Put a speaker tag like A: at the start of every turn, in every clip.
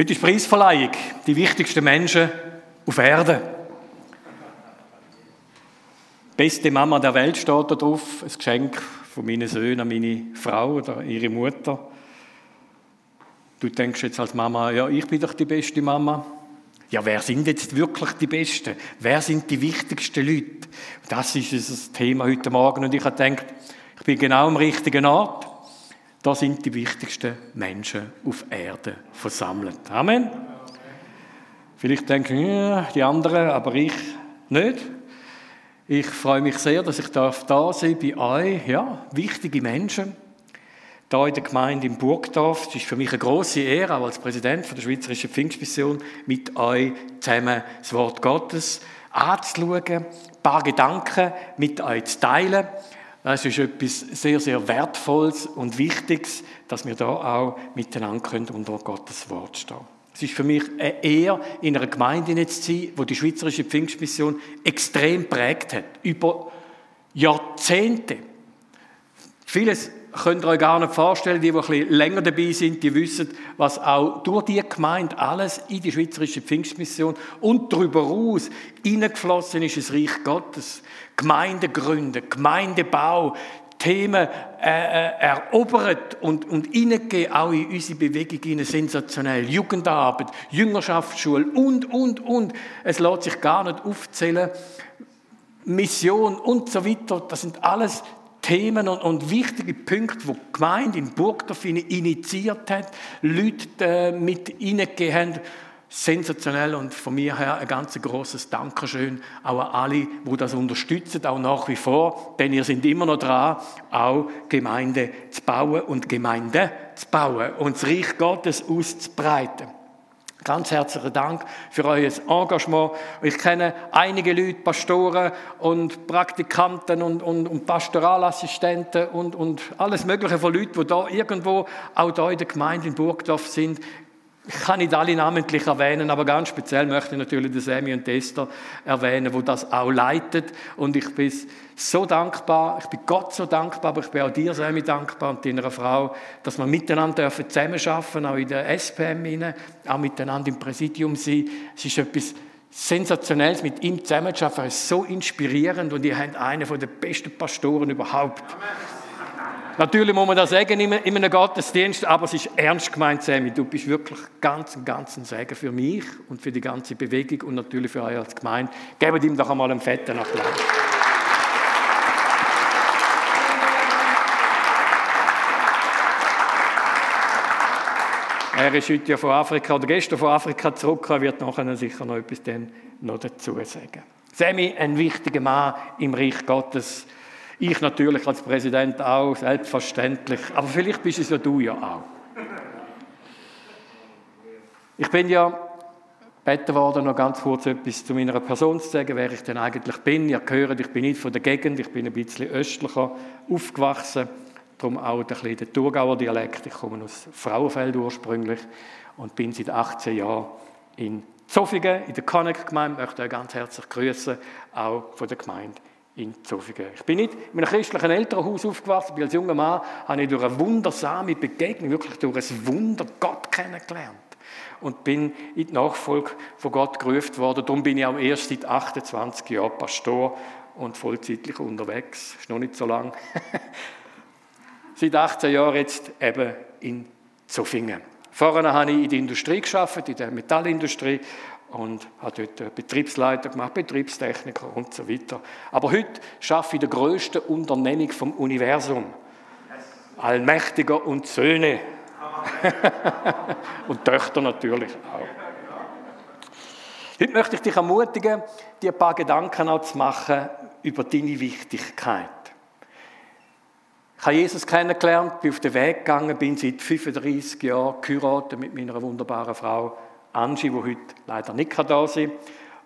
A: Heute ist Preisverleihung. Die wichtigsten Menschen auf Erden. Beste Mama der Welt steht da drauf. Ein Geschenk von meinen Söhnen an meine Frau oder ihre Mutter. Du denkst jetzt als Mama, ja, ich bin doch die beste Mama. Ja, wer sind jetzt wirklich die Besten? Wer sind die wichtigsten Leute? Das ist das Thema heute Morgen. Und ich habe gedacht, ich bin genau am richtigen Ort. Da sind die wichtigsten Menschen auf Erde versammelt. Amen. Vielleicht denken ja, die anderen, aber ich nicht. Ich freue mich sehr, dass ich da sein bei euch. Ja, wichtige Menschen. Da in der Gemeinde in Burgdorf. Es ist für mich eine große Ehre, auch als Präsident der Schweizerischen Pfingstmission, mit euch zusammen das Wort Gottes anzuschauen, ein paar Gedanken mit euch zu teilen. Es ist etwas sehr, sehr Wertvolles und Wichtiges, dass wir da auch miteinander können unter Gottes Wort stehen. Es ist für mich eine Ehre, in einer Gemeinde zu sein, wo die Schweizerische Pfingstmission extrem prägt hat. Über Jahrzehnte. Vieles könnt ihr euch gar nicht vorstellen. Die, die ein bisschen länger dabei sind, die wissen, was auch durch die Gemeinde alles in die Schweizerische Pfingstmission und darüber hinaus hineingeflossen ist, das Reich Gottes. Gemeindegründe, Gemeindebau, Themen äh, äh, erobert und, und hineingehen, auch in unsere Bewegung hinein, sensationell. Jugendarbeit, Jüngerschaftsschule und, und, und. Es lässt sich gar nicht aufzählen. Mission und so weiter, das sind alles Themen und, und, wichtige Punkte, die die Gemeinde in Burgdorf initiiert hat, Leute äh, mit hineingegeben haben. Sensationell und von mir her ein ganz großes Dankeschön auch an alle, die das unterstützen, auch nach wie vor, denn ihr seid immer noch dran, auch Gemeinde zu bauen und Gemeinde zu bauen und das Reich Gottes auszubreiten. Ganz herzlichen Dank für euer Engagement. Ich kenne einige Leute, Pastoren und Praktikanten und, und, und Pastoralassistenten und, und alles Mögliche von Leuten, die da irgendwo auch da in der Gemeinde in Burgdorf sind. Ich kann nicht alle namentlich erwähnen, aber ganz speziell möchte ich natürlich den Semi und Esther erwähnen, wo das auch leitet. Und ich bin so dankbar, ich bin Gott so dankbar, aber ich bin auch dir, Semi, dankbar und deiner Frau, dass wir miteinander dürfen zusammenarbeiten, auch in der SPM, rein, auch miteinander im Präsidium sein. Es ist etwas Sensationelles, mit ihm zusammenzuarbeiten. Es ist so inspirierend und ihr habt einen der besten Pastoren überhaupt. Amen. Natürlich muss man das sagen in einem Gottesdienst, aber es ist ernst gemeint, Sammy. Du bist wirklich ganz, ganz ein Segen für mich und für die ganze Bewegung und natürlich für euch als Gemeinde. Gebt ihm doch einmal einen fetten Applaus. Er ist heute ja von Afrika oder gestern von Afrika zurück. Er wird nachher sicher noch etwas dann noch dazu sagen. Sammy, ein wichtiger Mann im Reich Gottes. Ich natürlich als Präsident auch, selbstverständlich. Aber vielleicht bist es ja du ja auch. Ich bin ja gebeten worden, noch ganz kurz etwas zu meiner Person zu sagen, wer ich denn eigentlich bin. Ihr gehört, ich bin nicht von der Gegend, ich bin ein bisschen östlicher aufgewachsen, darum auch ein bisschen der Thurgauer Dialekt. Ich komme aus Frauenfeld ursprünglich und bin seit 18 Jahren in Zofingen, in der Connect-Gemeinde. Ich möchte euch ganz herzlich grüßen, auch von der Gemeinde in Zofingen. Ich bin nicht in einem christlichen Elternhaus aufgewachsen, bin als junger Mann habe ich durch eine wundersame Begegnung, wirklich durch ein Wunder Gott kennengelernt und bin in die Nachfolge von Gott gerufen worden. Darum bin ich auch erst seit 28 Jahren Pastor und vollzeitlich unterwegs. Ist noch nicht so lang. seit 18 Jahren jetzt eben in Zofingen. Vorher habe ich in der Industrie geschafft, in der Metallindustrie und habe dort Betriebsleiter gemacht, Betriebstechniker und so weiter. Aber heute arbeite ich in der grössten Unternehmung vom Universum. Allmächtiger und Söhne. und Töchter natürlich auch. Heute möchte ich dich ermutigen, dir ein paar Gedanken auch zu machen über deine Wichtigkeit. Ich habe Jesus kennengelernt, bin auf den Weg gegangen, bin seit 35 Jahren geheiratet mit meiner wunderbaren Frau Angie, die heute leider nicht da sein.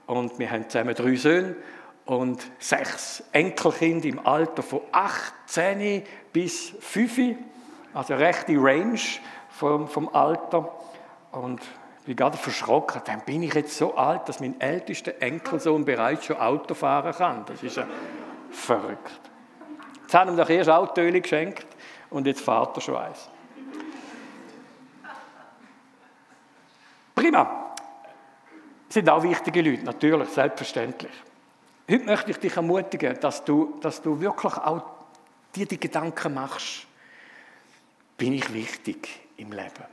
A: Und wir haben zusammen drei Söhne und sechs Enkelkinder im Alter von 18 bis 5. Also eine rechte Range vom, vom Alter. Und ich bin gerade verschrocken. Dann bin ich jetzt so alt, dass mein ältester Enkelsohn bereits schon Auto fahren kann. Das ist ja verrückt. Jetzt haben wir ihm doch erst Autöli geschenkt und jetzt fährt er schon eins. Prima. Sind auch wichtige Leute, natürlich, selbstverständlich. Heute möchte ich dich ermutigen, dass du, dass du wirklich auch dir die Gedanken machst, bin ich wichtig im Leben?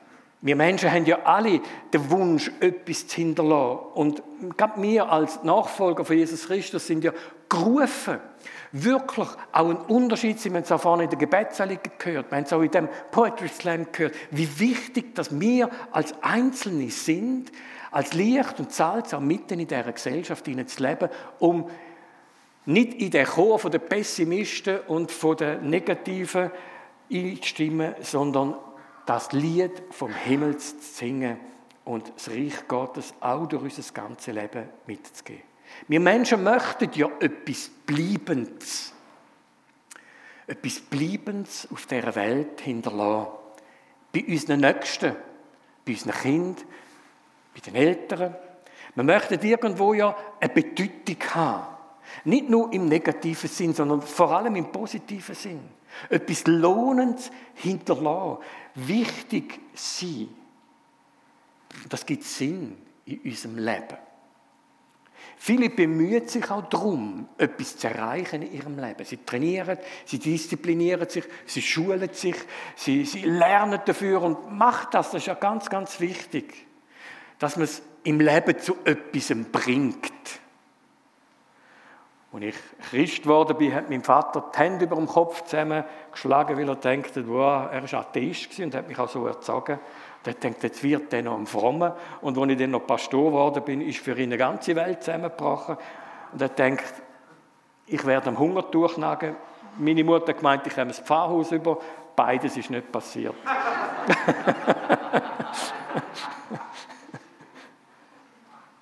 A: Wir Menschen haben ja alle den Wunsch, etwas zu hinterlassen. Und gerade wir als Nachfolger von Jesus Christus sind ja gerufen, wirklich auch einen Unterschied zu Wir haben es auch vorne in der Gebetsanliegen gehört, wir haben es auch in dem Poetry Slam gehört, wie wichtig, dass wir als Einzelne sind, als Licht und Salz auch mitten in dieser Gesellschaft zu leben, um nicht in den Chor den Pessimisten und den Negativen einstimmen, sondern das Lied vom Himmel zu singen und das Reich Gottes auch durch unser ganzes Leben mitzugeben. Wir Menschen möchten ja etwas Bleibendes, etwas Bleibendes auf dieser Welt hinterlassen. Bei unseren Nächsten, bei unseren Kindern, bei den Eltern. Wir möchten irgendwo ja eine Bedeutung haben. Nicht nur im negativen Sinn, sondern vor allem im positiven Sinn. Etwas Lohnendes hinterlassen, wichtig sein. Das gibt Sinn in unserem Leben. Viele bemühen sich auch darum, etwas zu erreichen in ihrem Leben. Sie trainieren, sie disziplinieren sich, sie schulen sich, sie, sie lernen dafür und machen das. Das ist ja ganz, ganz wichtig, dass man es im Leben zu etwas bringt. Als ich Christ geworden bin, hat mein Vater die Hände über dem Kopf zusammengeschlagen, weil er dachte, wow, er war Atheist und hat mich auch so erzogen. Und er denkt, jetzt wird er noch ein Frommer. Und als ich dann noch Pastor geworden bin, ist für ihn eine ganze Welt zusammengebrochen. Und er denkt, ich werde am Hunger durchnagen. Meine Mutter gemeint, ich komme ins Pfarrhaus über. Beides ist nicht passiert.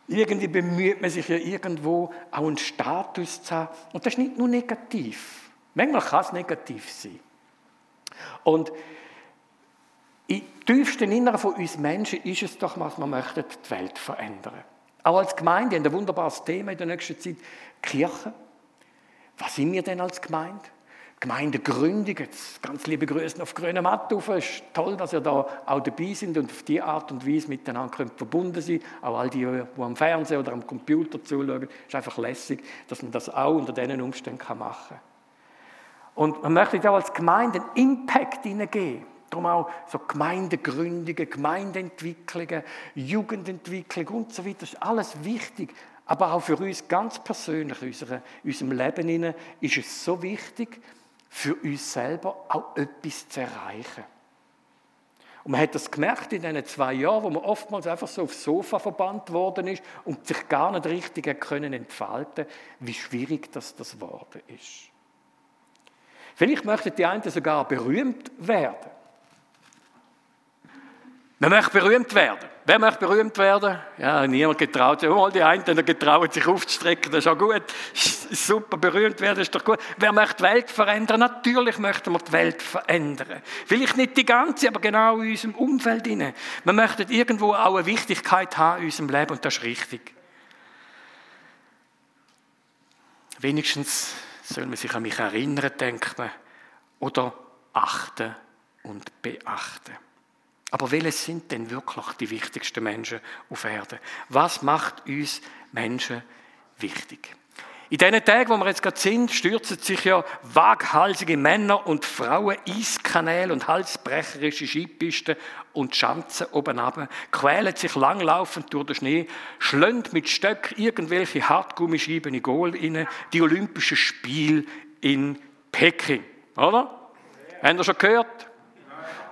A: Irgendwie bemüht man sich ja irgendwo auch einen Status zu haben. Und das ist nicht nur negativ. Manchmal kann es negativ sein. Und im tiefsten Inneren von uns Menschen ist es doch, was wir möchten, die Welt verändern. Auch als Gemeinde haben ein wunderbares Thema in der nächsten Zeit. Kirche. Was sind wir denn als Gemeinde? Gemeindegründung. Jetzt ganz liebe Grüße auf Grüne Mattufe. Es ist toll, dass ihr da auch dabei sind und auf diese Art und Weise miteinander verbunden sein Auch all die, die am Fernsehen oder am Computer zuschauen. Es ist einfach lässig, dass man das auch unter diesen Umständen machen kann. Und man möchte auch als Gemeinde einen Impact hineingeben. Darum auch so Gemeindegründungen, Gemeindeentwicklungen, Jugendentwicklung und so weiter. Das ist alles wichtig. Aber auch für uns ganz persönlich, in unserem Leben ist es so wichtig, für uns selber auch etwas zu erreichen. Und man hat das gemerkt in diesen zwei Jahren, wo man oftmals einfach so aufs Sofa verbannt worden ist und sich gar nicht richtig können entfalten, wie schwierig das das geworden ist. Vielleicht möchten die einen sogar berühmt werden. Man möchte berühmt werden. Wer möchte berühmt werden? Ja, niemand getraut sich. Mal die einen die getrauen sich aufzustrecken, das ist auch gut. Super, berühmt werden ist doch gut. Wer möchte die Welt verändern? Natürlich möchten wir die Welt verändern. Vielleicht nicht die ganze, aber genau in unserem Umfeld. Wir möchten irgendwo auch eine Wichtigkeit haben in unserem Leben und das ist richtig. Wenigstens soll man sich an mich erinnern, denkt man, oder achten und beachten. Aber welche sind denn wirklich die wichtigsten Menschen auf Erden? Was macht uns Menschen wichtig? In diesen Tagen, wo wir jetzt gerade sind, stürzen sich ja waghalsige Männer und Frauen Eiskanäle und halsbrecherische Skipisten und Schanzen oben ab, quälen sich langlaufend durch den Schnee, schlönd mit Stöck irgendwelche Hartgummischeiben in Goal inne, die Olympischen Spiele in Peking. Oder? Haben ihr schon gehört?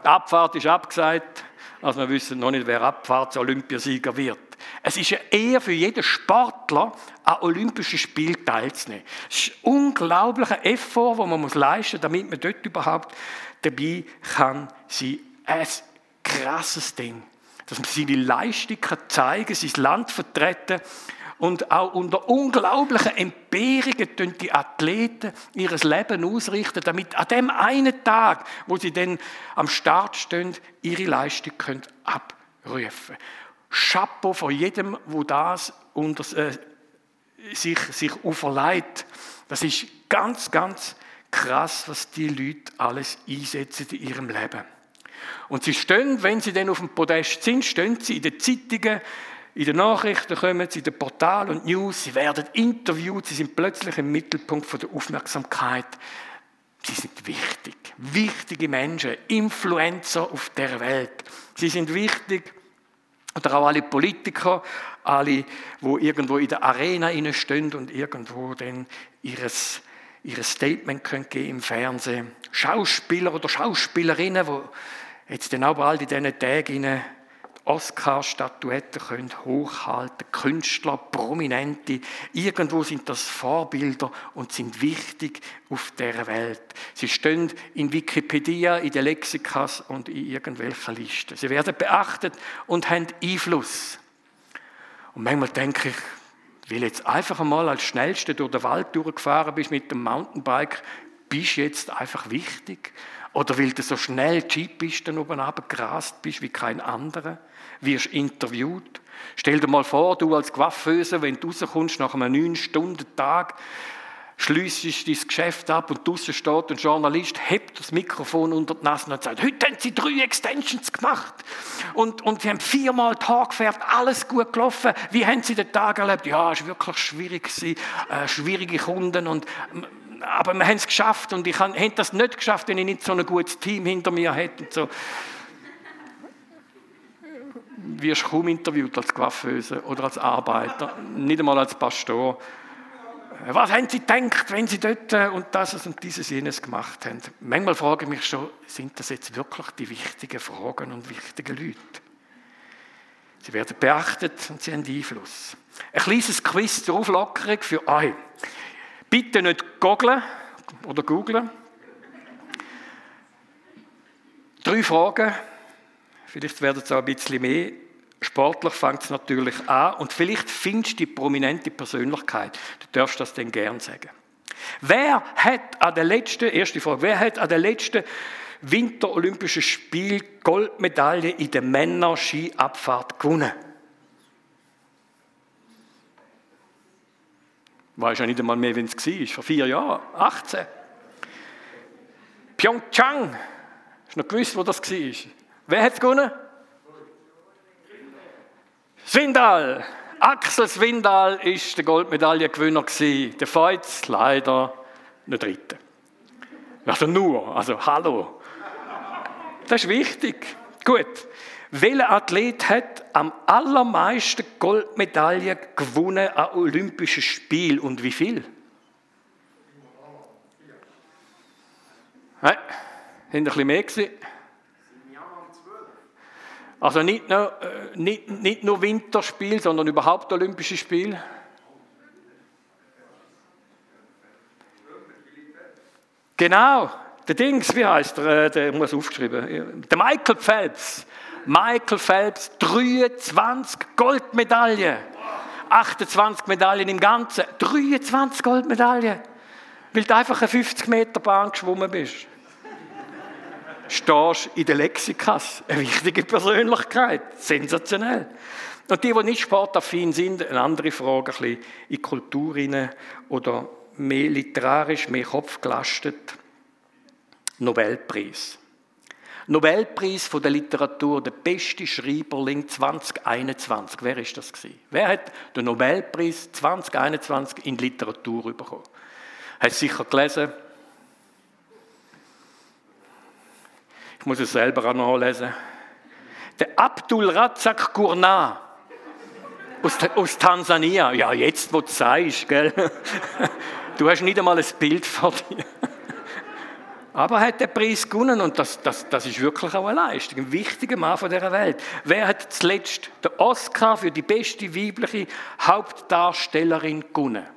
A: Die Abfahrt ist abgesagt. Also wir wissen noch nicht, wer Abfahrts-Olympiasieger wird. Es ist ja eher für jeden Sportler, an Olympischen Spielen teilzunehmen. Es ist ein unglaublicher Effort, den man leisten muss, damit man dort überhaupt dabei kann sein. Ein krasses Ding. Dass man seine Leistung zeigen kann, sein Land vertreten und auch unter unglaublichen Entbehrungen tun die Athleten ihres Leben ausrichten, damit an dem einen Tag, wo sie dann am Start stehen, ihre Leistung können abrufen Chapeau vor jedem, wo das unter, äh, sich, sich auferlegt. Das ist ganz, ganz krass, was die Leute alles einsetzen in ihrem Leben. Und sie stehen, wenn sie dann auf dem Podest sind, stehen sie in den Zeitungen, in den Nachrichten kommen sie, in den Portalen und News, sie werden interviewt, sie sind plötzlich im Mittelpunkt der Aufmerksamkeit. Sie sind wichtig, wichtige Menschen, Influencer auf der Welt. Sie sind wichtig, oder auch alle Politiker, alle, wo irgendwo in der Arena stehen und irgendwo dann ihres, ihres Statement können im Fernsehen. Schauspieler oder Schauspielerinnen, die jetzt dann auch bald in diesen Tagen Oscar-Statuetten können hochhalten, Künstler, Prominente, irgendwo sind das Vorbilder und sind wichtig auf der Welt. Sie stehen in Wikipedia, in den Lexikas und in irgendwelchen Listen. Sie werden beachtet und haben Einfluss. Und manchmal denke ich, weil jetzt einfach einmal als Schnellste durch den Wald durchgefahren bist mit dem Mountainbike, bist jetzt einfach wichtig? Oder weil du so schnell die Jeep-Pisten oben gerast bist wie kein anderer? wirst interviewt. Stell dir mal vor, du als Coiffeuse, wenn du rauskommst nach einem 9-Stunden-Tag, schliessest dein Geschäft ab und draußen steht ein Journalist, hebt das Mikrofon unter die Nase und sagt, heute haben sie drei Extensions gemacht und, und sie haben viermal Tag gefährt, alles gut gelaufen. Wie haben sie den Tag erlebt? Ja, es war wirklich schwierig, äh, schwierige Kunden und aber wir haben es geschafft und ich hätte das nicht geschafft, wenn ich nicht so ein gutes Team hinter mir hätte. Und so wirst kaum interviewt als Coiffeuse oder als Arbeiter, nicht einmal als Pastor. Was haben sie gedacht, wenn sie dort äh, und das und dieses jenes gemacht haben? Manchmal frage ich mich schon, sind das jetzt wirklich die wichtigen Fragen und wichtigen Leute? Sie werden beachtet und sie haben Einfluss. Ein kleines Quiz zur Auflockerung für euch. Bitte nicht googlen oder googlen. Drei Fragen, Vielleicht werden es auch ein bisschen mehr. Sportlich fängt es natürlich an und vielleicht findest du die prominente Persönlichkeit. Du darfst das dann gern sagen. Wer hat an der letzten, erste Frage, wer hat an der letzten Winterolympischen Spiel Goldmedaille in der Männer-Skiabfahrt gewonnen? Weiß ja nicht einmal mehr, wenn es war, vor vier Jahren, 18. Pyeongchang, hast du noch gewusst, wo das war? Wer hat es gewonnen? Swindal. Axel Swindal ist der Goldmedaillengewinner. Der Feuz leider nicht dritte. Also nur, also hallo. Das ist wichtig. Gut. Welcher Athlet hat am allermeisten Goldmedaillen gewonnen an Olympischen Spielen und wie viel? Hey, haben ein bisschen mehr gesehen? Also nicht nur, äh, nicht, nicht nur Winterspiel, sondern überhaupt Olympische Spiele. Genau, der Dings, wie heißt der? Äh, der muss aufgeschrieben. Der Michael Phelps. Michael Phelps, 23 Goldmedaillen. 28 Medaillen im Ganzen. 23 Goldmedaillen. Weil du einfach eine 50 Meter Bahn geschwommen bist stehst in der Lexikas. Eine wichtige Persönlichkeit. Sensationell. Und die, die nicht sportaffin sind, eine andere Frage, ein bisschen in Kultur oder mehr literarisch, mehr Kopf gelastet. Nobelpreis. Nobelpreis von der Literatur, der beste Schreiberling 2021. Wer ist das gewesen? Wer hat den Nobelpreis 2021 in Literatur bekommen? Hat sicher gelesen, muss es selber auch nachlesen. Der Abdul Razak Gurnah aus, aus Tansania. Ja, jetzt, wo du sagst, gell? Du hast nicht einmal ein Bild vor dir. Aber er hat den Preis gewonnen und das, das, das ist wirklich auch eine Leistung. Ein wichtiger Mann von dieser Welt. Wer hat zuletzt den Oscar für die beste weibliche Hauptdarstellerin gewonnen?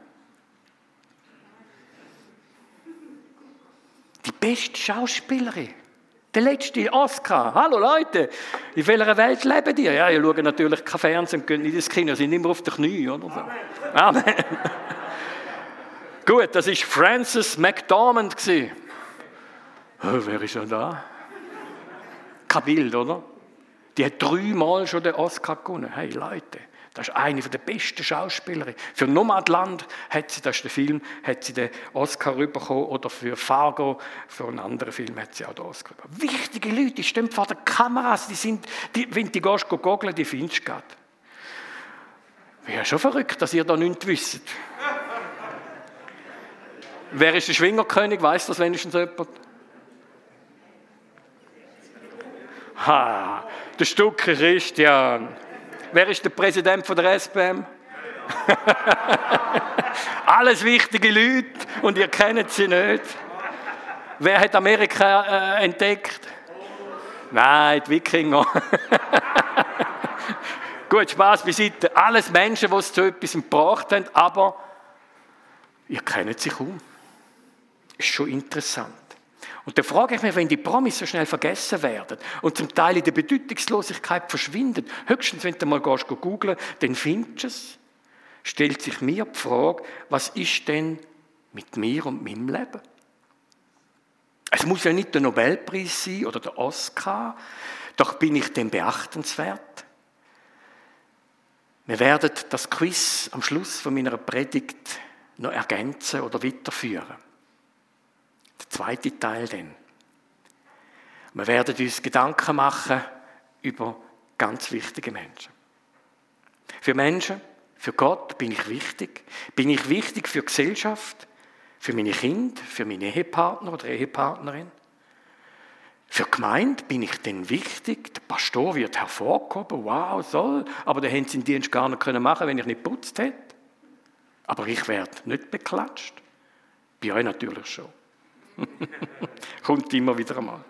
A: Die beste Schauspielerin. Der letzte Oscar. Hallo Leute, in welcher Welt leben ihr? Ja, ihr schaut natürlich kein Fernsehen, gehen nicht ins Kino, sind immer auf den Knie, oder so. Amen. Gut, das ist Frances McDormand Oh, wer ist denn da? Kein Bild, oder? Die hat dreimal schon den Oscar gewonnen. Hey Leute, Das ist eine der besten Schauspielerinnen. Für Nomadland hat sie, das ist der Film, hat sie den Oscar bekommen oder für Fargo, für einen anderen Film hat sie auch den Oscar bekommen. Wichtige Leute, die stehen vor der Kamera, die sind, die, wenn du gehst, googeln, die findest du gerade. Wäre schon verrückt, dass ihr da nichts wisst. Wer ist der Schwingerkönig? Weiß das wenigstens jemand? Ha, der Stucke Christian. Wer ist der Präsident von der SPM? Alles wichtige Leute und ihr kennt sie nicht. Wer hat Amerika äh, entdeckt? Nein, die Wikinger. Gut, Spaß beiseite. Alles Menschen, die es zu etwas gebracht haben, aber ihr kennt sie kaum. Ist schon interessant. Und da frage ich mich, wenn die Promis so schnell vergessen werden und zum Teil in der Bedeutungslosigkeit verschwinden, höchstens wenn du mal gehst, googlen, dann findest du es, stellt sich mir die Frage, was ist denn mit mir und meinem Leben? Es muss ja nicht der Nobelpreis sein oder der Oscar, doch bin ich denn beachtenswert? Wir werden das Quiz am Schluss von meiner Predigt noch ergänzen oder weiterführen. Der zweite Teil dann. Wir werden uns Gedanken machen über ganz wichtige Menschen. Für Menschen, für Gott bin ich wichtig. Bin ich wichtig für Gesellschaft, für meine Kinder, für meinen Ehepartner oder Ehepartnerin. Für die Gemeinde bin ich denn wichtig. Der Pastor wird hervorgehoben, wow, soll, aber den hätten sie den Dienst gar nicht machen wenn ich nicht putzt hätte. Aber ich werde nicht beklatscht. Bei euch natürlich schon. Kommt immer wieder einmal.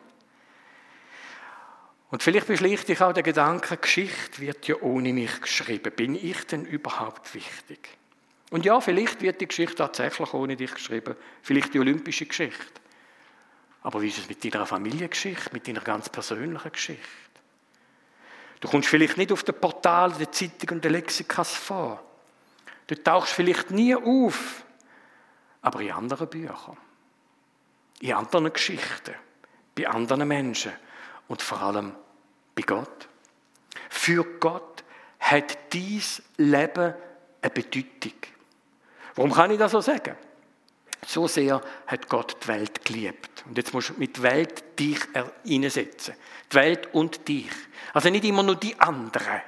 A: Und vielleicht beschlicht dich auch der Gedanke, Geschichte wird ja ohne mich geschrieben. Bin ich denn überhaupt wichtig? Und ja, vielleicht wird die Geschichte tatsächlich ohne dich geschrieben. Vielleicht die olympische Geschichte. Aber wie ist es mit deiner Familiengeschichte, mit deiner ganz persönlichen Geschichte? Du kommst vielleicht nicht auf den Portal der Zeitung und der Lexikas vor. Du tauchst vielleicht nie auf, aber in anderen Büchern in anderen Geschichten, bei anderen Menschen und vor allem bei Gott. Für Gott hat dies Leben eine Bedeutung. Warum kann ich das so sagen? So sehr hat Gott die Welt geliebt. Und jetzt musst du mit Welt dich hineinsetzen. Die Welt und dich. Also nicht immer nur die anderen,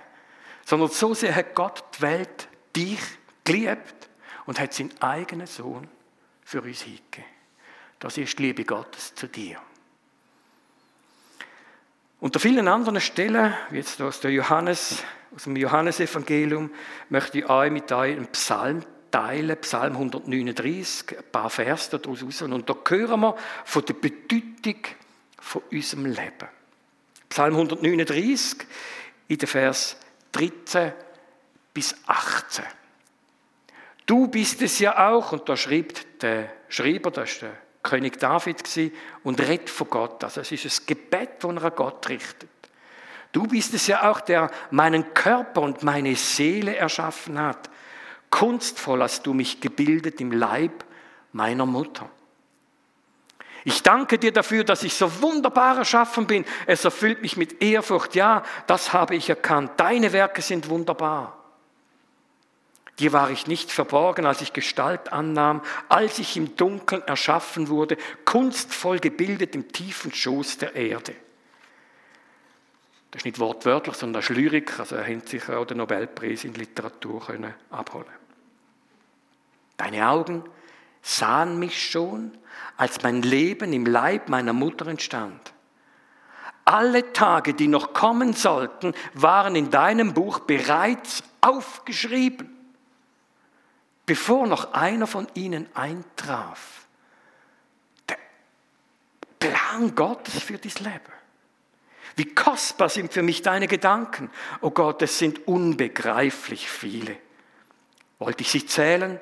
A: sondern so sehr hat Gott die Welt dich geliebt und hat seinen eigenen Sohn für uns hingegeben. Das ist die Liebe Gottes zu dir. Unter vielen anderen Stellen, wie jetzt aus, der Johannes, aus dem Johannesevangelium, möchte ich euch mit euch einen Psalm teilen, Psalm 139, ein paar Verse daraus raus. Und da hören wir von der Bedeutung von unserem Leben. Psalm 139, in den Vers 13 bis 18. Du bist es ja auch, und da schreibt der Schreiber, das ist der König David und redet von Gott. Also es ist ein Gebet, das er an Gott richtet. Du bist es ja auch, der meinen Körper und meine Seele erschaffen hat. Kunstvoll hast du mich gebildet im Leib meiner Mutter. Ich danke dir dafür, dass ich so wunderbar erschaffen bin. Es erfüllt mich mit Ehrfurcht. Ja, das habe ich erkannt. Deine Werke sind wunderbar. Dir war ich nicht verborgen, als ich Gestalt annahm, als ich im Dunkeln erschaffen wurde, kunstvoll gebildet im tiefen Schoß der Erde. Das ist nicht wortwörtlich, sondern das ist Lyrik, also er hätte sich auch den Nobelpreis in Literatur können abholen Deine Augen sahen mich schon, als mein Leben im Leib meiner Mutter entstand. Alle Tage, die noch kommen sollten, waren in deinem Buch bereits aufgeschrieben bevor noch einer von ihnen eintraf. Der Plan Gottes für dein Leben. Wie kostbar sind für mich deine Gedanken. Oh Gott, es sind unbegreiflich viele. Wollte ich sie zählen,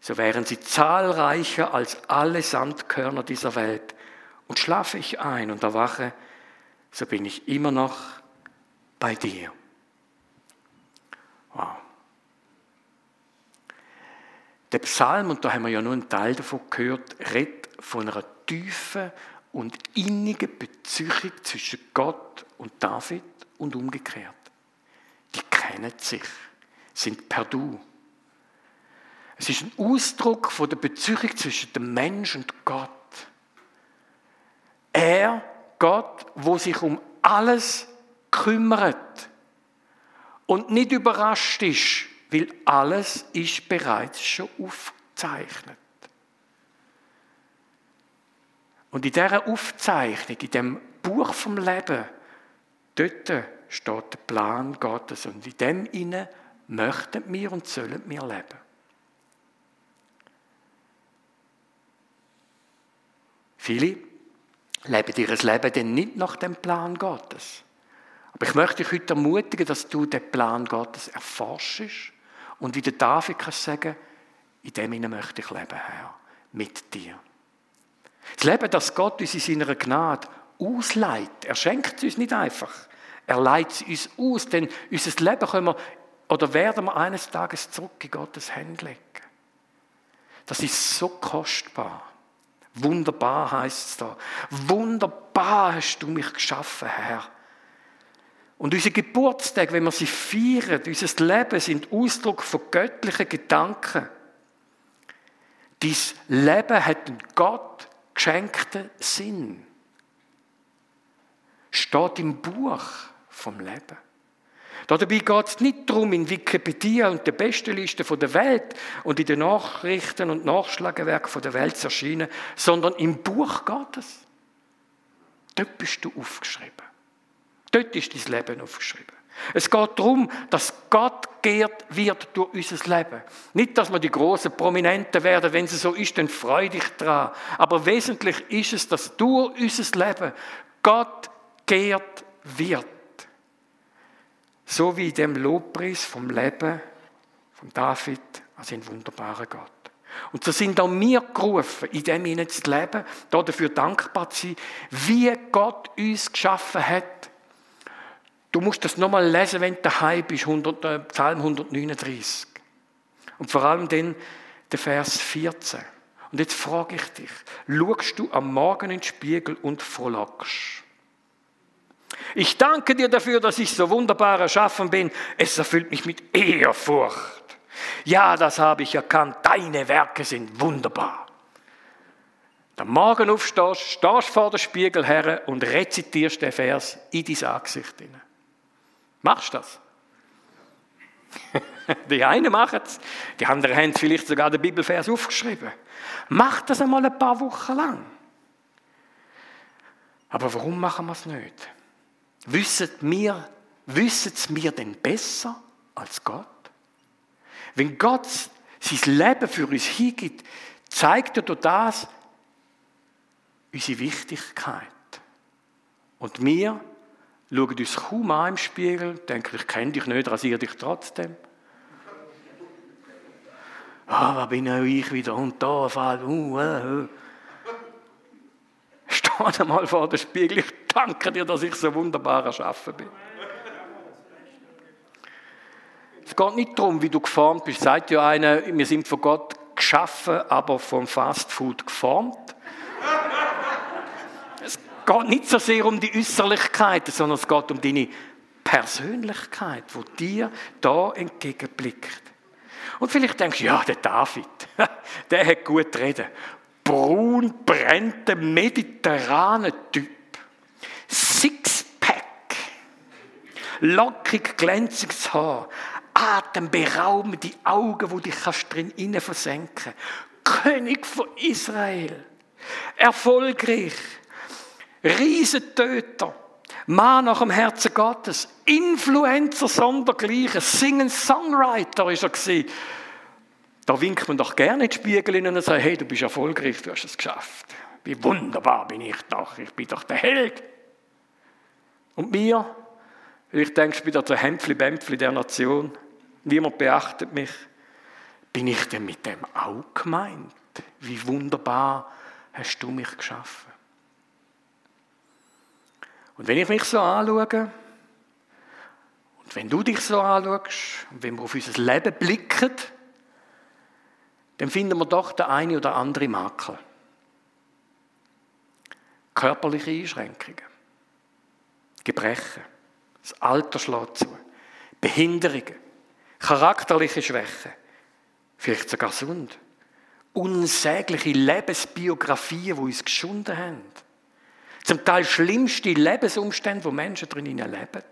A: so wären sie zahlreicher als alle Sandkörner dieser Welt. Und schlafe ich ein und erwache, so bin ich immer noch bei dir. Wow. Der Psalm, und da haben wir ja nur einen Teil davon gehört, redet von einer tiefen und innigen Beziehung zwischen Gott und David und umgekehrt. Die kennen sich,
B: sind per Du. Es ist ein Ausdruck von der Beziehung zwischen dem Mensch und Gott. Er, Gott, wo sich um alles kümmert und nicht überrascht ist, weil alles ist bereits schon aufgezeichnet. Und in dieser Aufzeichnung, in dem Buch vom Leben, dort steht der Plan Gottes. Und in dem inne möchten wir und sollen wir leben. Viele leben ihr Leben dann nicht nach dem Plan Gottes. Aber ich möchte dich heute ermutigen, dass du den Plan Gottes erforschst und wie der David kann sagen, in dem möchte ich leben, Herr, mit dir. Das Leben, das Gott uns in seiner Gnade ausleiht, er schenkt es uns nicht einfach. Er leiht es uns aus, denn unser Leben können wir oder werden wir eines Tages zurück in Gottes Hände legen. Das ist so kostbar. Wunderbar heißt es da. Wunderbar hast du mich geschaffen, Herr. Und unsere Geburtstage, wenn wir sie feiern, unser Leben sind Ausdruck von göttlichen Gedanken. Dies Leben hat einen Gott geschenkten Sinn. Steht im Buch vom Leben. Dabei geht es nicht darum, in Wikipedia und der besten Liste der Welt und in den Nachrichten und Nachschlagewerken der Welt zu erscheinen, sondern im Buch Gottes. Dort bist du aufgeschrieben. Dort ist dein Leben aufgeschrieben. Es geht darum, dass Gott geehrt wird durch unser Leben. Nicht, dass wir die großen Prominenten werden, wenn es so ist, dann freu dich dran. Aber wesentlich ist es, dass durch unser Leben Gott geehrt wird. So wie in dem Lobpreis vom Leben von David als ein wunderbarer Gott. Und so sind auch wir gerufen, in dem hinein zu leben, dafür dankbar zu sein, wie Gott uns geschaffen hat. Du musst das nochmal lesen, wenn du daheim bist, 100, äh, Psalm 139. Und vor allem dann der Vers 14. Und jetzt frage ich dich, schaust du am Morgen in den Spiegel und frohlockst? Ich danke dir dafür, dass ich so wunderbar erschaffen bin. Es erfüllt mich mit Ehrfurcht. Ja, das habe ich erkannt. Deine Werke sind wunderbar. Am Morgen aufstehst, stehst vor der Spiegel her und rezitierst den Vers in dein Angesicht. Machst du das? Die einen machen es, die anderen haben vielleicht sogar den Bibelvers aufgeschrieben. Mach das einmal ein paar Wochen lang. Aber warum machen wir es nicht? Wissen wir, wissen wir denn besser als Gott? Wenn Gott sein Leben für uns hingibt, zeigt er durch das unsere Wichtigkeit. Und wir schauen uns kaum an im Spiegel, denken, ich kenne dich nicht, rasiere dich trotzdem. Ah, oh, was bin ich wieder und da fällt, uh, uh, uh. Steh einmal vor dem Spiegel, ich danke dir, dass ich so wunderbar erschaffen bin. Es geht nicht darum, wie du geformt bist. Sagt ja einer, wir sind von Gott geschaffen, aber vom Fastfood geformt. Es geht nicht so sehr um die Äußerlichkeiten, sondern es geht um deine Persönlichkeit, wo dir da entgegenblickt. Und vielleicht denkst du, ja, der David, der hat gut reden. Braun, brennender, mediterraner Typ. Sixpack. Lockig, glänziges Haar. Atemberaubende Augen, wo dich kannst drin versenken. König von Israel. Erfolgreich. Riesentöter. Mann nach dem Herzen Gottes. Influencer sondergleichen. Singen Songwriter ist er gewesen. Da winkt man doch gerne in den Spiegel und sagt, hey, du bist erfolgreich, du hast es geschafft. Wie wunderbar bin ich doch, ich bin doch der Held. Und mir, ich denke, ich bin der Hämpfli-Bämpfli der Nation, niemand beachtet mich, bin ich denn mit dem auch gemeint? Wie wunderbar hast du mich geschaffen? Und wenn ich mich so anschaue, und wenn du dich so anschaust, und wenn wir auf unser Leben blicken, dann finden wir doch der eine oder andere Makel. Körperliche Einschränkungen, Gebrechen, das Alter schlägt zu, Behinderungen, charakterliche Schwächen, vielleicht sogar Sund, unsägliche Lebensbiografien, die uns geschunden haben, zum Teil schlimmste Lebensumstände, wo Menschen drin leben.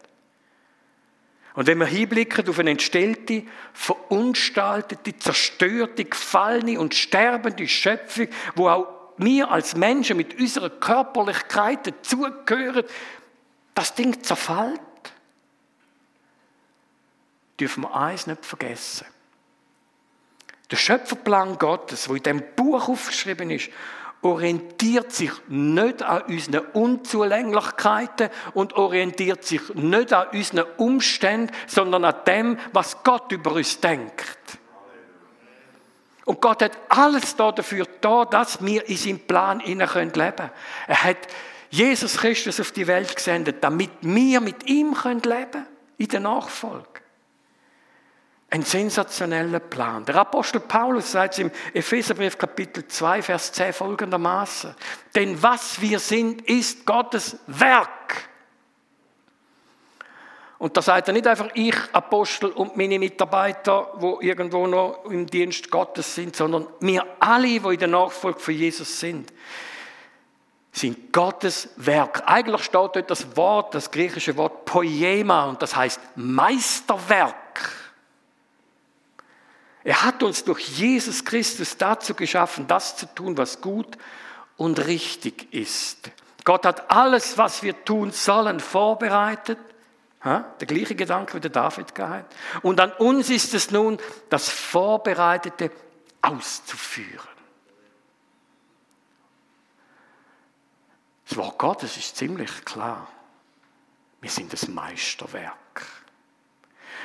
B: Und wenn wir hinblicken auf eine entstellte, verunstaltete, zerstörte, gefallene und sterbende Schöpfung, wo auch wir als Menschen mit unserer Körperlichkeit dazugehören, das Ding zerfällt, dürfen wir eins nicht vergessen. Der Schöpferplan Gottes, wo in dem Buch aufgeschrieben ist, orientiert sich nicht an unseren Unzulänglichkeiten und orientiert sich nicht an unseren Umständen, sondern an dem, was Gott über uns denkt. Und Gott hat alles dafür da, dass wir in seinem Plan leben können. Er hat Jesus Christus auf die Welt gesendet, damit wir mit ihm leben können, in der Nachfolge. Ein sensationeller Plan. Der Apostel Paulus sagt im Epheserbrief Kapitel 2, Vers 10 folgendermaßen. Denn was wir sind, ist Gottes Werk. Und da sagt er nicht einfach ich, Apostel und meine Mitarbeiter, wo irgendwo noch im Dienst Gottes sind, sondern wir alle, die in der Nachfolge von Jesus sind, sind Gottes Werk. Eigentlich steht dort das Wort, das griechische Wort Poema, und das heißt Meisterwerk. Er hat uns durch Jesus Christus dazu geschaffen, das zu tun, was gut und richtig ist. Gott hat alles, was wir tun sollen, vorbereitet. Der gleiche Gedanke, wie der David gehabt. Und an uns ist es nun, das Vorbereitete auszuführen. Das Wort Gottes ist ziemlich klar. Wir sind das Meisterwerk.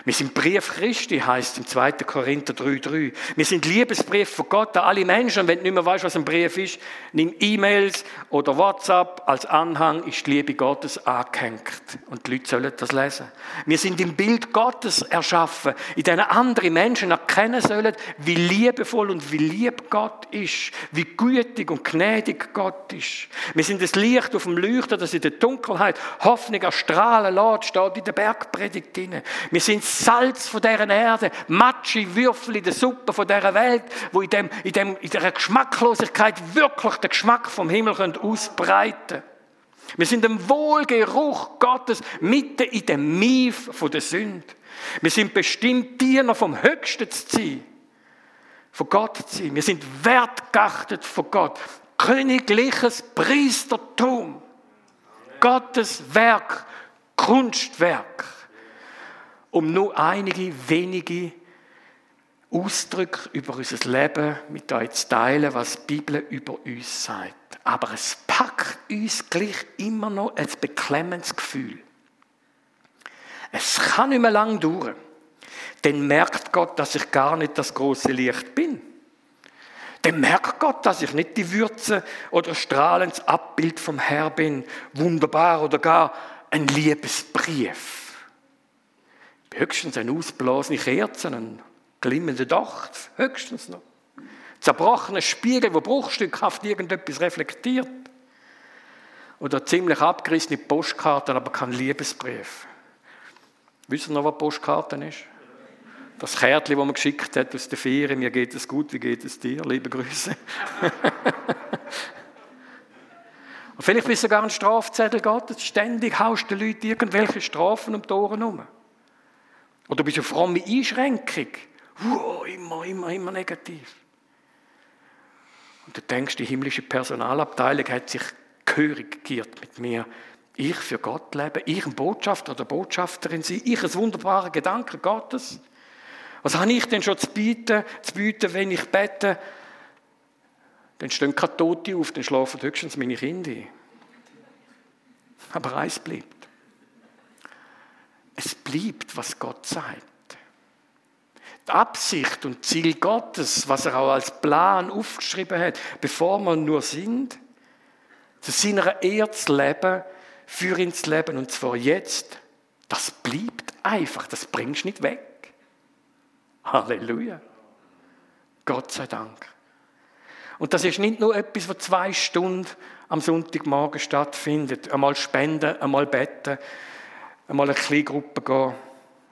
B: Wir sind Brief Christi, heißt im 2. Korinther 3,3. Wir sind Liebesbrief von Gott an alle Menschen. Und wenn du nicht mehr weißt, was ein Brief ist, nimm E-Mails oder WhatsApp. Als Anhang ist die Liebe Gottes angehängt. Und die Leute sollen das lesen. Wir sind im Bild Gottes erschaffen, in denen andere Menschen erkennen sollen, wie liebevoll und wie lieb Gott ist, wie gütig und gnädig Gott ist. Wir sind das Licht auf dem Leuchter, das in der Dunkelheit Hoffnung erstrahlen lässt, steht in der Bergpredigt drin. Wir sind Salz von dieser Erde, Matschi, Würfel in der Suppe von dieser Welt, wo in, dem, in, dem, in dieser Geschmacklosigkeit wirklich den Geschmack vom Himmel können ausbreiten. Wir sind im Wohlgeruch Gottes mitten in dem Mief von der Sünde. Wir sind bestimmt, Diener vom Höchsten zu sein. Von Gott zu sein. Wir sind wertgeachtet von Gott. Königliches Priestertum. Gottes Werk, Kunstwerk um nur einige wenige Ausdrücke über unser Leben mit euch zu teilen, was die Bibel über uns sagt. Aber es packt uns gleich immer noch ein beklemmendes Gefühl. Es kann nicht mehr lang dauern. Dann merkt Gott, dass ich gar nicht das große Licht bin. Dann merkt Gott, dass ich nicht die Würze oder strahlendes Abbild vom Herr bin, wunderbar oder gar ein Liebesbrief höchstens eine ausblasene Kerze, ein glimmender Dach, höchstens noch. Zerbrochene Spiegel, wo bruchstückhaft irgendetwas reflektiert. Oder ziemlich abgerissene Postkarten, aber kein Liebesbrief. Wissen Sie noch, was Postkarten ist? Das Kärtchen, das man geschickt hat aus der Ferien, mir geht es gut, wie geht es dir? Liebe Grüße. Und vielleicht bist du sogar ein Strafzettel Gottes. Ständig haust du den Leuten irgendwelche Strafen um die Ohren herum. Oder bist du eine fromme Einschränkung? Wow, immer, immer, immer negativ. Und du denkst, die himmlische Personalabteilung hat sich gehörig gegiert mit mir. Ich für Gott leben, ich ein Botschafter oder Botschafterin sein, ich ein wunderbarer Gedanke Gottes. Was habe ich denn schon zu bieten, zu bieten, wenn ich bete? Dann stehen keine Tote auf, dann schlafen höchstens meine Kinder. Aber eins bleibt. Es bleibt, was Gott sagt. Die Absicht und Ziel Gottes, was er auch als Plan aufgeschrieben hat, bevor wir nur sind, zu seiner Ehre zu leben, für ihn zu leben, und zwar jetzt, das bleibt einfach, das bringst du nicht weg. Halleluja. Gott sei Dank. Und das ist nicht nur etwas, was zwei Stunden am Sonntagmorgen stattfindet. Einmal spenden, einmal beten, einmal eine kleine Gruppe gehen.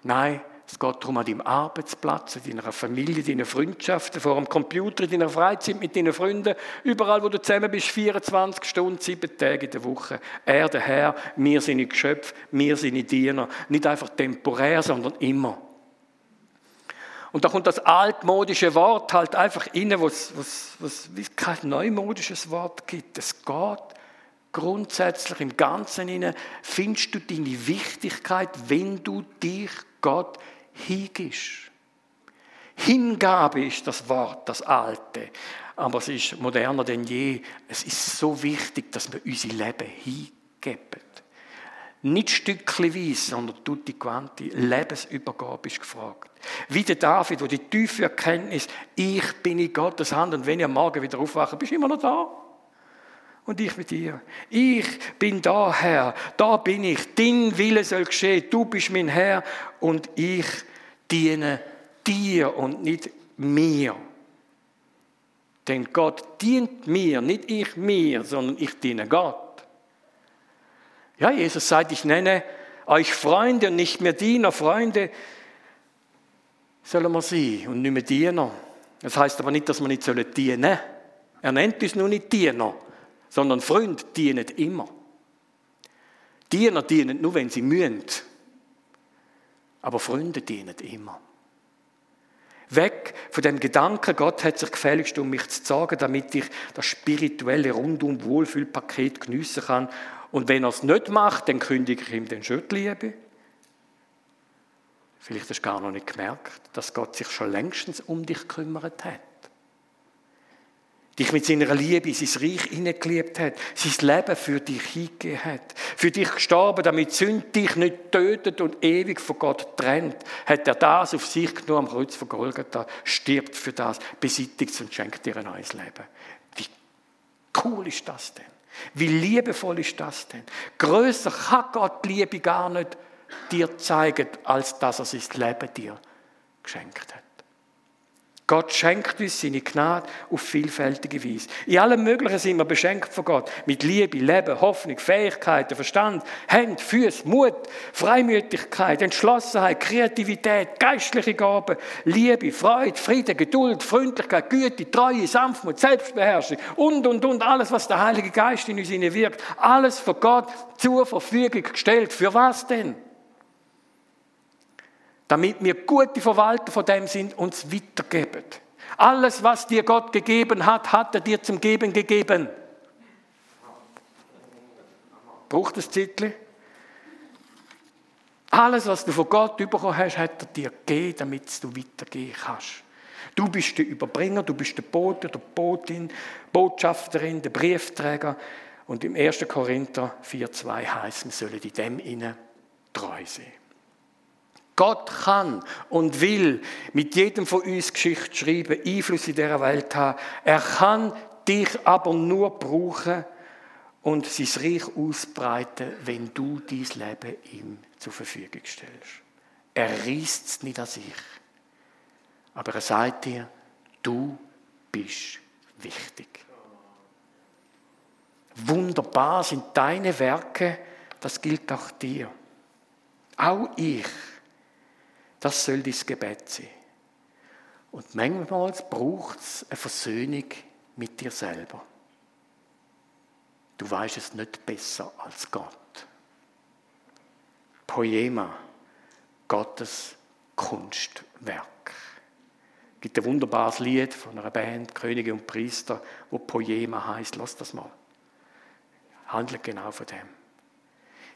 B: Nein, Es geht darum, an deinem Arbeitsplatz, in deiner Familie, deinen Freundschaften, vor dem Computer, in deiner Freizeit mit deinen Freunden, überall, wo du zusammen bist, 24 Stunden, sieben Tage in der Woche. Er, der Herr, wir sind die Geschöpfe, wir sind die Diener. Nicht einfach temporär, sondern immer. Und da kommt das altmodische Wort halt einfach rein, was wie kein neumodisches Wort gibt. Es geht grundsätzlich im Ganzen inne findest du deine Wichtigkeit, wenn du dich Gott hingibst. Hingabe ist das Wort, das Alte. Aber es ist moderner denn je. Es ist so wichtig, dass wir unser Leben hingeben. Nicht stückchenweise, sondern tutti quanti. Lebensübergabe ist gefragt. Wie der David, wo die tiefe Erkenntnis, ich bin in Gottes Hand und wenn am Morgen wieder aufwache, bist du immer noch da. Und ich mit dir. Ich bin da, Herr. Da bin ich. Dein Wille soll geschehen. Du bist mein Herr und ich diene dir und nicht mir. Denn Gott dient mir, nicht ich mir, sondern ich diene Gott. Ja, Jesus sagt, ich nenne euch Freunde und nicht mehr Diener. Freunde sollen wir sein und nicht mehr Diener. Das heißt aber nicht, dass wir nicht dienen sollen. Er nennt uns nur nicht Diener, sondern Freunde dienen immer. Diener dienen nur, wenn sie mühen. Aber Freunde dienen immer. Weg von dem Gedanken, Gott hat sich gefälligst um mich zu sagen, damit ich das spirituelle rundum Wohlfühlpaket geniessen kann. Und wenn er es nicht macht, dann kündige ich ihm den schon Liebe. Vielleicht hast du gar noch nicht gemerkt, dass Gott sich schon längstens um dich gekümmert hat dich mit seiner Liebe in sein Reich hineingeliebt hat, sein Leben für dich hingegeben hat, für dich gestorben, damit Sünde dich nicht tötet und ewig von Gott trennt, hat er das auf sich genommen am Kreuz von Golgatha, stirbt für das, besittigt und schenkt dir ein neues Leben. Wie cool ist das denn? Wie liebevoll ist das denn? Größer kann Gott Liebe gar nicht dir zeigen, als dass er sein Leben dir geschenkt hat. Gott schenkt uns seine Gnade auf vielfältige Weise. In allem Möglichen sind wir beschenkt von Gott. Mit Liebe, Leben, Hoffnung, Fähigkeiten, Verstand, Hände, Füße, Mut, Freimütigkeit, Entschlossenheit, Kreativität, geistliche Gaben, Liebe, Freude, Frieden, Geduld, Freundlichkeit, Güte, Treue, Sanftmut, Selbstbeherrschung und, und, und. Alles, was der Heilige Geist in uns wirkt. Alles von Gott zur Verfügung gestellt. Für was denn? Damit wir gute Verwalter von dem sind, uns weitergeben. Alles, was dir Gott gegeben hat, hat er dir zum Geben gegeben. Braucht es Titel? Alles, was du von Gott bekommen hast, hat er dir gegeben, damit du weitergehen kannst. Du bist der Überbringer, du bist der Bote, der Botin, Botschafterin, der Briefträger. Und im 1. Korinther 4,2 heißt, wir sollen in dem innen treu sein. Gott kann und will mit jedem von uns Geschichte schreiben, Einfluss in dieser Welt haben. Er kann dich aber nur brauchen und sein Reich ausbreiten, wenn du dein Leben ihm zur Verfügung stellst. Er reißt es nicht an sich. Aber er sagt dir, du bist wichtig. Wunderbar sind deine Werke, das gilt auch dir. Auch ich das soll dein Gebet sein. Und manchmal braucht es eine Versöhnung mit dir selber. Du weißt es nicht besser als Gott. Poema, Gottes Kunstwerk. Es gibt ein wunderbares Lied von einer Band, Könige und Priester, wo Poema heißt. Lass das mal. Handelt genau von dem.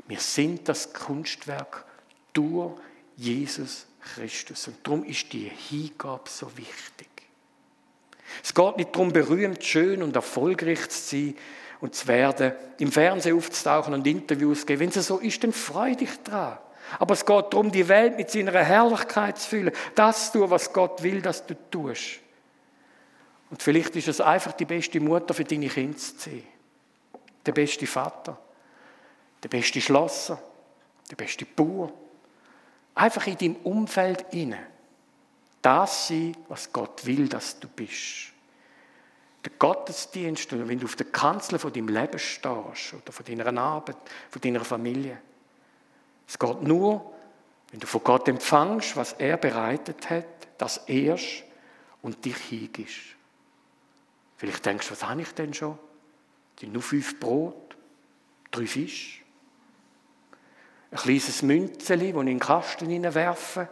B: Wir sind das Kunstwerk durch Jesus Christus. Und darum ist die Hingabe so wichtig. Es geht nicht darum, berühmt, schön und erfolgreich zu sein und zu werden, im Fernsehen aufzutauchen und Interviews zu geben. Wenn es so ist, dann freu dich dran. Aber es geht darum, die Welt mit seiner Herrlichkeit zu füllen. Das tun, was Gott will, dass du tust. Und vielleicht ist es einfach die beste Mutter für deine Kinder zu sein. Der beste Vater. Der beste Schlosser. Der beste Bauer einfach in deinem Umfeld inne das sein, was Gott will, dass du bist. Der Gottesdienst, wenn du auf der Kanzel von deinem Leben stehst, oder von deiner Arbeit, von deiner Familie. Es geht nur Wenn du von Gott empfangst, was er bereitet hat, das erst und dich hingibst. Vielleicht denkst du, was habe ich denn schon? sind nur fünf Brot, drei Fische, ein kleines Münzeli, das ich in den Kasten hineinwerfe.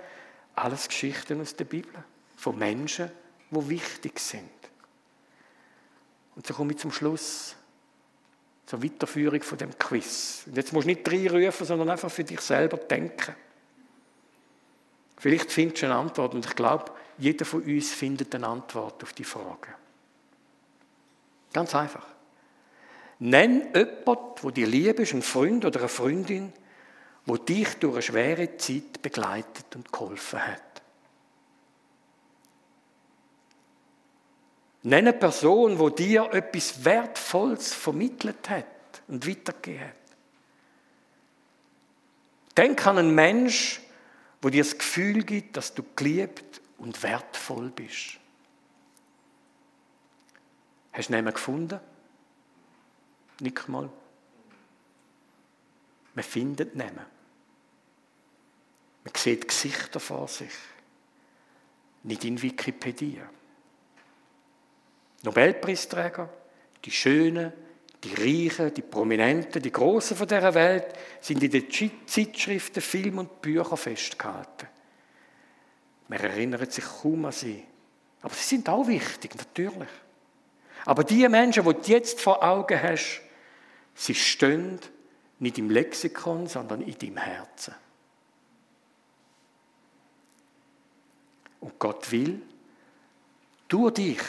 B: Alles Geschichten aus der Bibel von Menschen, die wichtig sind. Und so komme ich zum Schluss, zur Weiterführung von dem Quiz. Und jetzt musst du nicht reinrufen, sondern einfach für dich selber denken. Vielleicht findest du eine Antwort und ich glaube, jeder von uns findet eine Antwort auf die Frage. Ganz einfach. Nenn jemanden, wo dir lieb ist, einen Freund oder eine Freundin, wo dich durch eine schwere Zeit begleitet und geholfen hat. Nenn eine Person, wo dir etwas Wertvolles vermittelt hat und weitergegeben hat. Denk an einen Mensch, wo dir das Gefühl gibt, dass du geliebt und wertvoll bist. Hast du jemanden gefunden? Nick mal. Man findet niemanden. Man sieht Gesichter vor sich. Nicht in Wikipedia. Nobelpreisträger, die Schönen, die Reichen, die Prominenten, die Großen von dieser Welt sind in den Zeitschriften, Filmen und Büchern festgehalten. Man erinnert sich kaum an sie. Aber sie sind auch wichtig, natürlich. Aber die Menschen, die du jetzt vor Augen hast, sie stehen nicht im Lexikon, sondern in deinem Herzen. Und Gott will durch dich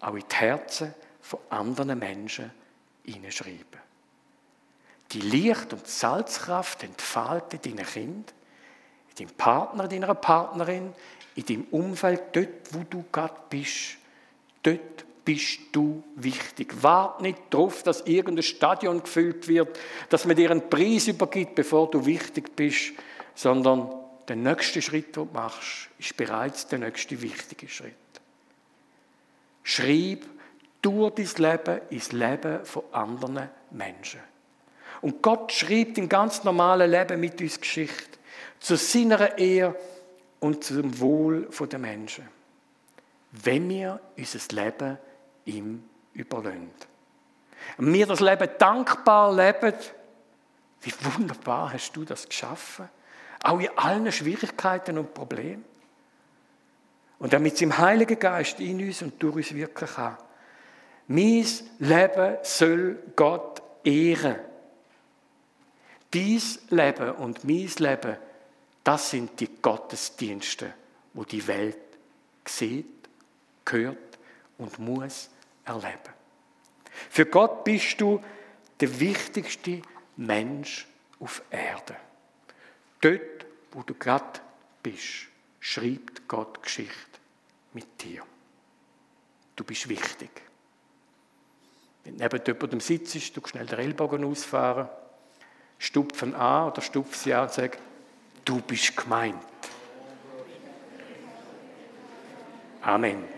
B: auch in die Herzen von anderen Menschen hineinschreiben. Die Licht- und Salzkraft entfaltet deinen Kind, in deinem Partner, deiner Partnerin, in deinem Umfeld, dort, wo du gerade bist. Dort bist du wichtig. Wart nicht darauf, dass irgendein Stadion gefüllt wird, dass man dir einen Preis übergibt, bevor du wichtig bist, sondern der nächste Schritt, den du machst, ist bereits der nächste wichtige Schritt. Schreib durch dein Leben ins Leben von anderen Menschen. Und Gott schreibt im ganz normalen Leben mit uns Geschichte zu seiner Ehre und zum Wohl der Menschen. Wenn wir unser Leben ihm überlassen. Und wir das Leben dankbar leben, wie wunderbar hast du das geschaffen. Auch in allen Schwierigkeiten und Problemen. Und damit im Heiligen Geist in uns und durch uns wirken kann. Mein Leben soll Gott ehren. Dies Leben und mein Leben, das sind die Gottesdienste, wo die Welt sieht, gehört und muss erleben. Für Gott bist du der wichtigste Mensch auf Erde. Dort, wo du gerade bist, schreibt Gott Geschichte mit dir. Du bist wichtig. Wenn du neben jemandem sitzt, du schnell den Ellbogen ausfahren, stupfen an oder stupf sie an und sag, du bist gemeint. Amen.